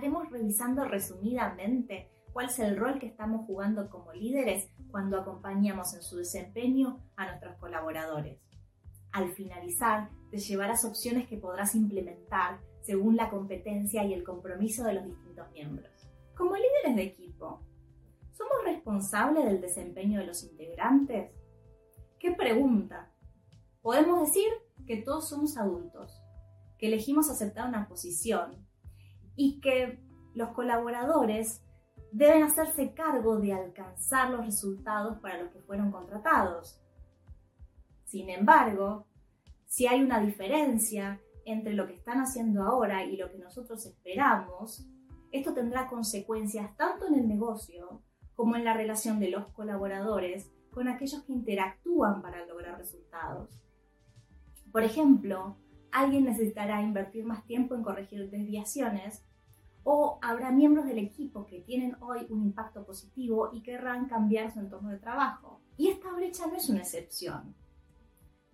estaremos revisando resumidamente cuál es el rol que estamos jugando como líderes cuando acompañamos en su desempeño a nuestros colaboradores. Al finalizar, te llevarás opciones que podrás implementar según la competencia y el compromiso de los distintos miembros. Como líderes de equipo, ¿somos responsables del desempeño de los integrantes? ¿Qué pregunta? Podemos decir que todos somos adultos, que elegimos aceptar una posición y que los colaboradores deben hacerse cargo de alcanzar los resultados para los que fueron contratados. Sin embargo, si hay una diferencia entre lo que están haciendo ahora y lo que nosotros esperamos, esto tendrá consecuencias tanto en el negocio como en la relación de los colaboradores con aquellos que interactúan para lograr resultados. Por ejemplo, alguien necesitará invertir más tiempo en corregir desviaciones o habrá miembros del equipo que tienen hoy un impacto positivo y querrán cambiar su entorno de trabajo. Y esta brecha no es una excepción.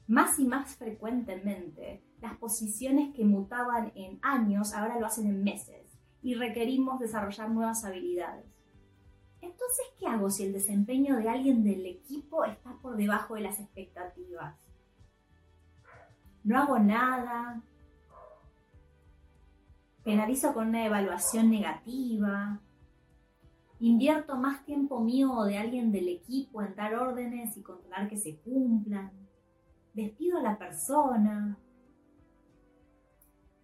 Más y más frecuentemente, las posiciones que mutaban en años ahora lo hacen en meses y requerimos desarrollar nuevas habilidades. Entonces, ¿qué hago si el desempeño de alguien del equipo está por debajo de las expectativas? No hago nada, penalizo con una evaluación negativa, invierto más tiempo mío o de alguien del equipo en dar órdenes y controlar que se cumplan, despido a la persona,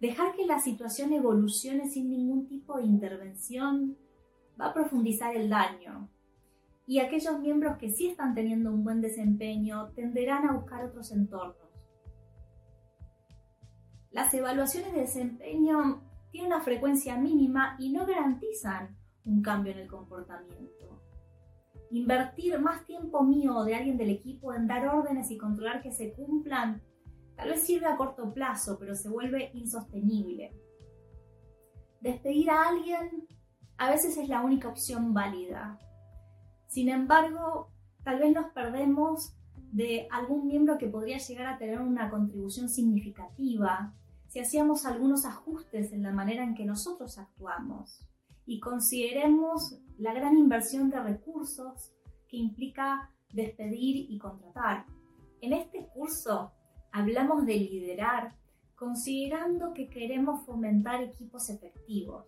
dejar que la situación evolucione sin ningún tipo de intervención va a profundizar el daño. Y aquellos miembros que sí están teniendo un buen desempeño tenderán a buscar otros entornos. Las evaluaciones de desempeño tienen una frecuencia mínima y no garantizan un cambio en el comportamiento. Invertir más tiempo mío o de alguien del equipo en dar órdenes y controlar que se cumplan tal vez sirve a corto plazo, pero se vuelve insostenible. Despedir a alguien a veces es la única opción válida. Sin embargo, tal vez nos perdemos de algún miembro que podría llegar a tener una contribución significativa si hacíamos algunos ajustes en la manera en que nosotros actuamos y consideremos la gran inversión de recursos que implica despedir y contratar. En este curso hablamos de liderar considerando que queremos fomentar equipos efectivos.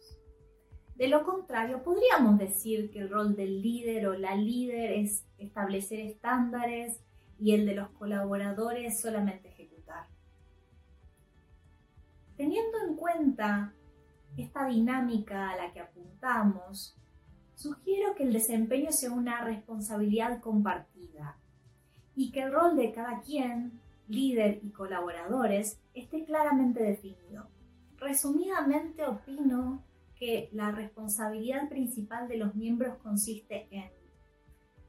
De lo contrario, podríamos decir que el rol del líder o la líder es establecer estándares y el de los colaboradores solamente. Teniendo en cuenta esta dinámica a la que apuntamos, sugiero que el desempeño sea una responsabilidad compartida y que el rol de cada quien, líder y colaboradores, esté claramente definido. Resumidamente opino que la responsabilidad principal de los miembros consiste en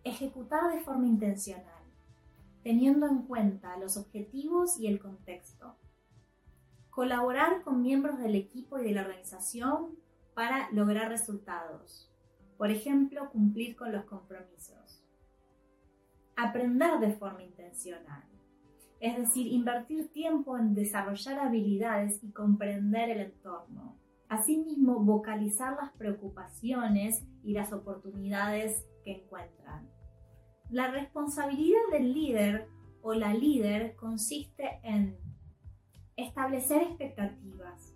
ejecutar de forma intencional, teniendo en cuenta los objetivos y el contexto, colaborar con miembros del equipo y de la organización para lograr resultados, por ejemplo, cumplir con los compromisos, aprender de forma intencional, es decir, invertir tiempo en desarrollar habilidades y comprender el entorno, Asimismo, vocalizar las preocupaciones y las oportunidades que encuentran. La responsabilidad del líder o la líder consiste en establecer expectativas,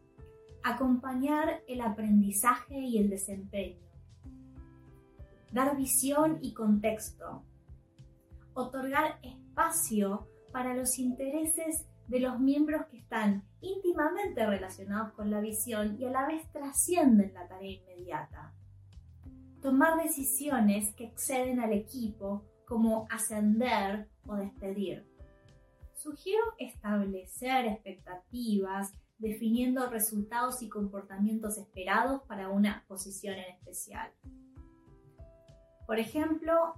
acompañar el aprendizaje y el desempeño, dar visión y contexto, otorgar espacio para los intereses de los miembros que están íntimamente relacionados con la visión y a la vez trascienden la tarea inmediata. Tomar decisiones que exceden al equipo como ascender o despedir. Sugiero establecer expectativas definiendo resultados y comportamientos esperados para una posición en especial. Por ejemplo,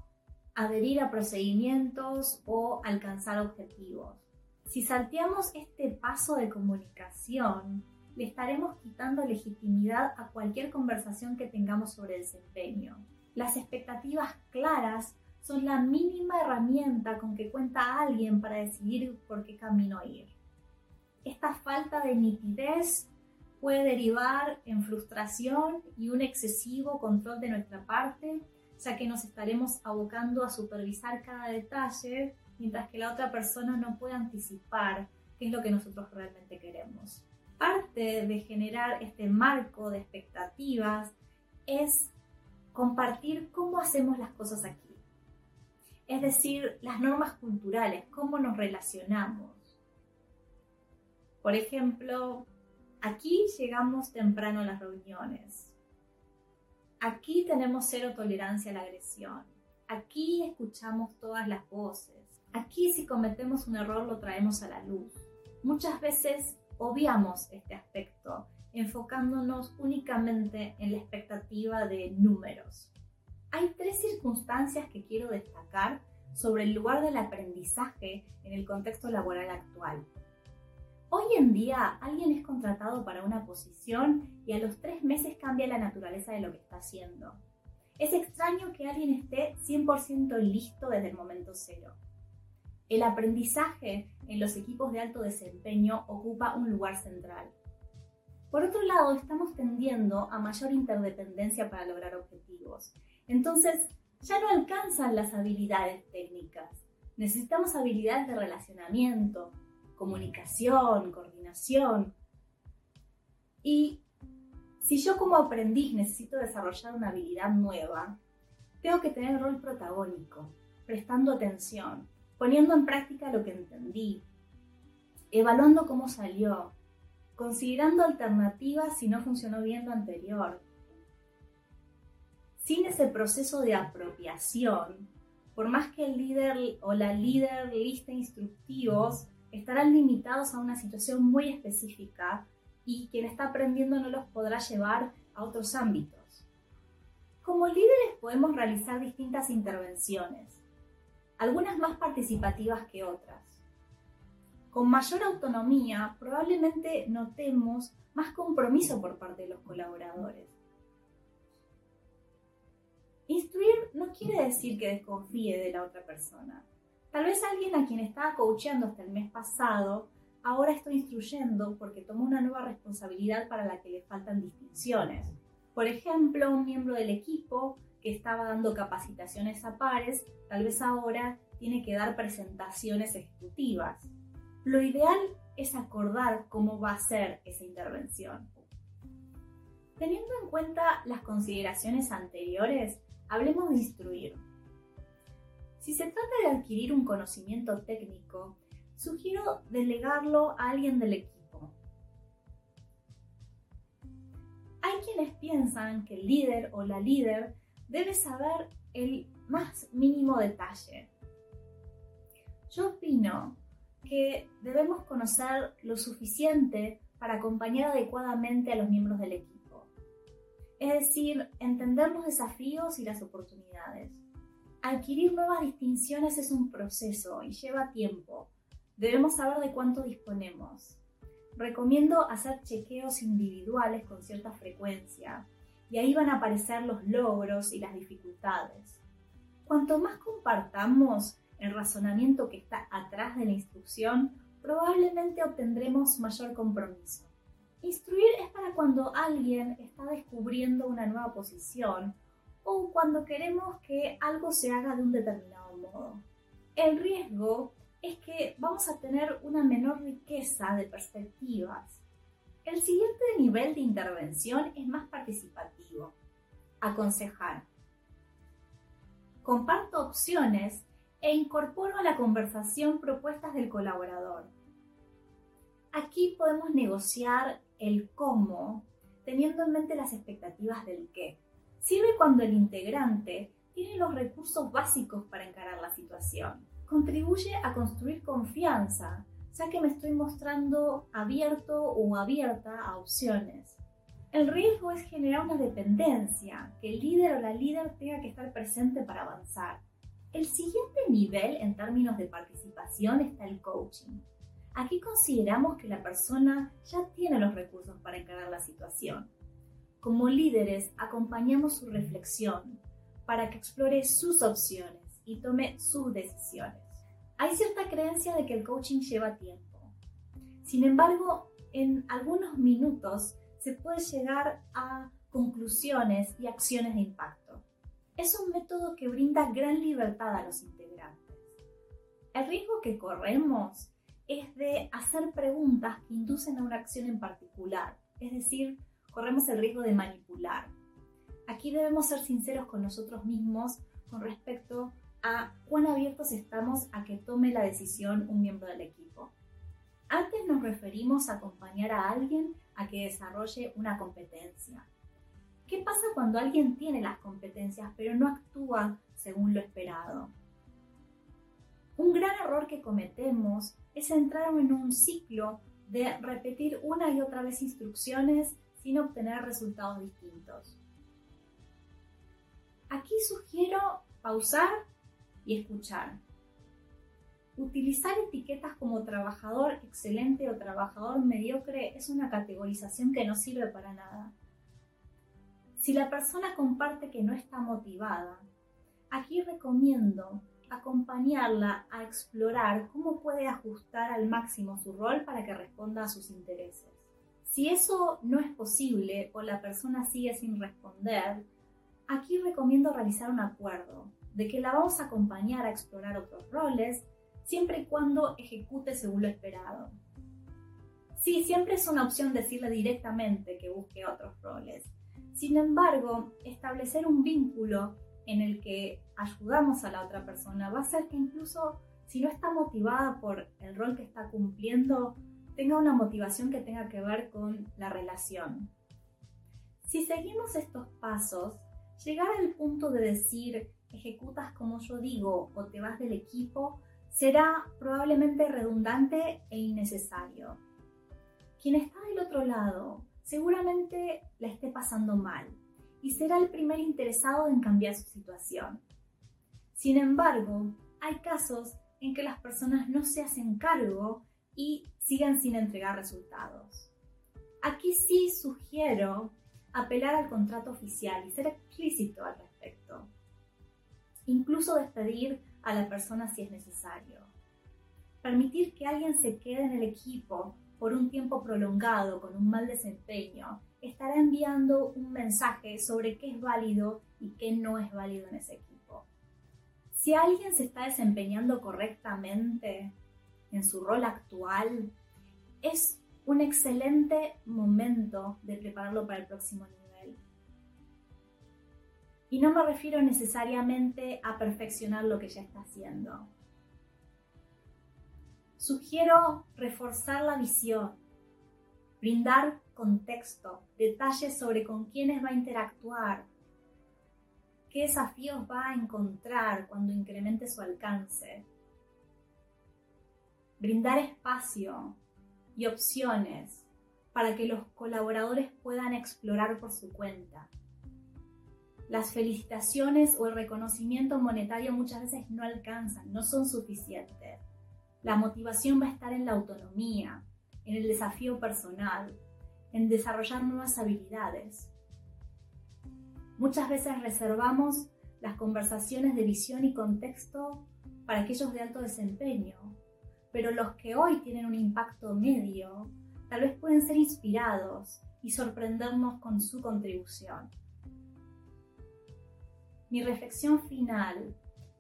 adherir a procedimientos o alcanzar objetivos. Si salteamos este paso de comunicación, le estaremos quitando legitimidad a cualquier conversación que tengamos sobre desempeño. Las expectativas claras son la mínima herramienta con que cuenta alguien para decidir por qué camino ir. Esta falta de nitidez puede derivar en frustración y un excesivo control de nuestra parte, ya que nos estaremos abocando a supervisar cada detalle, mientras que la otra persona no puede anticipar qué es lo que nosotros realmente queremos. Parte de generar este marco de expectativas es compartir cómo hacemos las cosas aquí. Es decir, las normas culturales, cómo nos relacionamos. Por ejemplo, Aquí llegamos temprano a las reuniones. Aquí tenemos cero tolerancia a la agresión. Aquí escuchamos todas las voces. Aquí si cometemos un error lo traemos a la luz. Muchas veces obviamos este aspecto, enfocándonos únicamente en la expectativa de números. Hay tres circunstancias que quiero destacar sobre el lugar del aprendizaje en el contexto laboral actual. Hoy en día alguien es contratado para una posición y a los tres meses cambia la naturaleza de lo que está haciendo. Es extraño que alguien esté 100% listo desde el momento cero. El aprendizaje en los equipos de alto desempeño ocupa un lugar central. Por otro lado, estamos tendiendo a mayor interdependencia para lograr objetivos. Entonces, ya no alcanzan las habilidades técnicas. Necesitamos habilidades de relacionamiento, comunicación, coordinación. Y si yo como aprendiz necesito desarrollar una habilidad nueva, tengo que tener rol protagónico, prestando atención, poniendo en práctica lo que entendí, evaluando cómo salió, considerando alternativas si no funcionó bien lo anterior. Sin ese proceso de apropiación, por más que el líder o la líder liste instructivos, estarán limitados a una situación muy específica y quien está aprendiendo no los podrá llevar a otros ámbitos. Como líderes podemos realizar distintas intervenciones, algunas más participativas que otras. Con mayor autonomía probablemente notemos más compromiso por parte de los colaboradores. Quiere decir que desconfíe de la otra persona, Tal vez alguien a quien estaba coacheando hasta el mes pasado, ahora estoy instruyendo porque tomó una nueva responsabilidad para la que le faltan distinciones. Por ejemplo, un miembro del equipo que estaba dando capacitaciones a pares, tal vez ahora tiene que dar presentaciones ejecutivas. Lo ideal es acordar cómo va a ser esa intervención. Teniendo en cuenta las consideraciones anteriores, hablemos de instruir. Si se trata de adquirir un conocimiento técnico, sugiero delegarlo a alguien del equipo. Hay quienes piensan que el líder o la líder debe saber el más mínimo detalle. Yo opino que debemos conocer lo suficiente para acompañar adecuadamente a los miembros del equipo. Es decir, entender los desafíos y las oportunidades. Adquirir nuevas distinciones es un proceso y lleva tiempo. Debemos saber de cuánto disponemos. Recomiendo hacer chequeos individuales con cierta frecuencia y ahí van a aparecer los logros y las dificultades. Cuanto más compartamos el razonamiento que está atrás de la instrucción, probablemente obtendremos mayor compromiso. Instruir es para cuando alguien está descubriendo una nueva posición o cuando queremos que algo se haga de un determinado modo. El riesgo es que vamos a tener una menor riqueza de perspectivas. El siguiente nivel de intervención es más participativo. Aconsejar. Comparto opciones e incorporo a la conversación propuestas del colaborador. Aquí podemos negociar el cómo teniendo en mente las expectativas del qué. Sirve cuando el integrante tiene los recursos básicos para encarar la situación. Contribuye a construir confianza, ya que me estoy mostrando abierto o abierta a opciones. El riesgo es generar una dependencia, que el líder o la líder tenga que estar presente para avanzar. El siguiente nivel en términos de participación está el coaching. Aquí consideramos que la persona ya tiene los recursos para encarar la situación. Como líderes, acompañamos su reflexión para que explore sus opciones y tome sus decisiones. Hay cierta creencia de que el coaching lleva tiempo. Sin embargo, en algunos minutos se puede llegar a conclusiones y acciones de impacto. Es un método que brinda gran libertad a los integrantes. El riesgo que corremos es de hacer preguntas que inducen a una acción en particular, es decir, corremos el riesgo de manipular. Aquí debemos ser sinceros con nosotros mismos con respecto a cuán abiertos estamos a que tome la decisión un miembro del equipo. Antes nos referimos a acompañar a alguien a que desarrolle una competencia. ¿Qué pasa cuando alguien tiene las competencias pero no actúa según lo esperado? Un gran error que cometemos es entrar en un ciclo de repetir una y otra vez instrucciones sin obtener resultados distintos. Aquí sugiero pausar y escuchar. Utilizar etiquetas como trabajador excelente o trabajador mediocre es una categorización que no sirve para nada. Si la persona comparte que no está motivada, aquí recomiendo acompañarla a explorar cómo puede ajustar al máximo su rol para que responda a sus intereses. Si eso no es posible o la persona sigue sin responder, aquí recomiendo realizar un acuerdo de que la vamos a acompañar a explorar otros roles siempre y cuando ejecute según lo esperado. Sí, siempre es una opción decirle directamente que busque otros roles. Sin embargo, establecer un vínculo en el que ayudamos a la otra persona va a hacer que incluso si no está motivada por el rol que está cumpliendo, tenga una motivación que tenga que ver con la relación. Si seguimos estos pasos, llegar al punto de decir ejecutas como yo digo o te vas del equipo será probablemente redundante e innecesario. Quien está del otro lado seguramente la esté pasando mal y será el primer interesado en cambiar su situación. Sin embargo, hay casos en que las personas no se hacen cargo y sigan sin entregar resultados. Aquí sí sugiero apelar al contrato oficial y ser explícito al respecto. Incluso despedir a la persona si es necesario. Permitir que alguien se quede en el equipo por un tiempo prolongado con un mal desempeño estará enviando un mensaje sobre qué es válido y qué no es válido en ese equipo. Si alguien se está desempeñando correctamente en su rol actual, es un excelente momento de prepararlo para el próximo nivel. Y no me refiero necesariamente a perfeccionar lo que ya está haciendo. Sugiero reforzar la visión, brindar contexto, detalles sobre con quiénes va a interactuar, qué desafíos va a encontrar cuando incremente su alcance. Brindar espacio y opciones para que los colaboradores puedan explorar por su cuenta. Las felicitaciones o el reconocimiento monetario muchas veces no alcanzan, no son suficientes. La motivación va a estar en la autonomía, en el desafío personal, en desarrollar nuevas habilidades. Muchas veces reservamos las conversaciones de visión y contexto para aquellos de alto desempeño, pero los que hoy tienen un impacto medio tal vez pueden ser inspirados y sorprendernos con su contribución. Mi reflexión final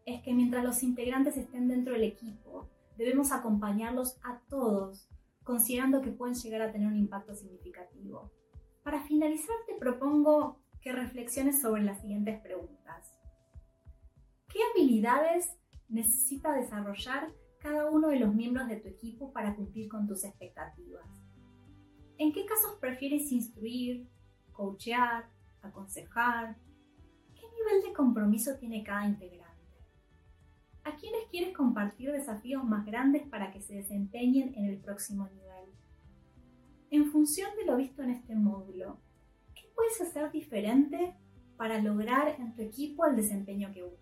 es que mientras los integrantes estén dentro del equipo, debemos acompañarlos a todos considerando que pueden llegar a tener un impacto significativo. Para finalizar, te propongo que reflexiones sobre las siguientes preguntas. ¿Qué habilidades necesita desarrollar cada uno de los miembros de tu equipo para cumplir con tus expectativas? ¿En qué casos prefieres instruir, coachear, aconsejar? ¿Qué nivel de compromiso tiene cada integrante? ¿A quiénes quieres compartir desafíos más grandes para que se desempeñen en el próximo nivel? En función de lo visto en este módulo, ¿qué puedes hacer diferente para lograr en tu equipo el desempeño que buscas?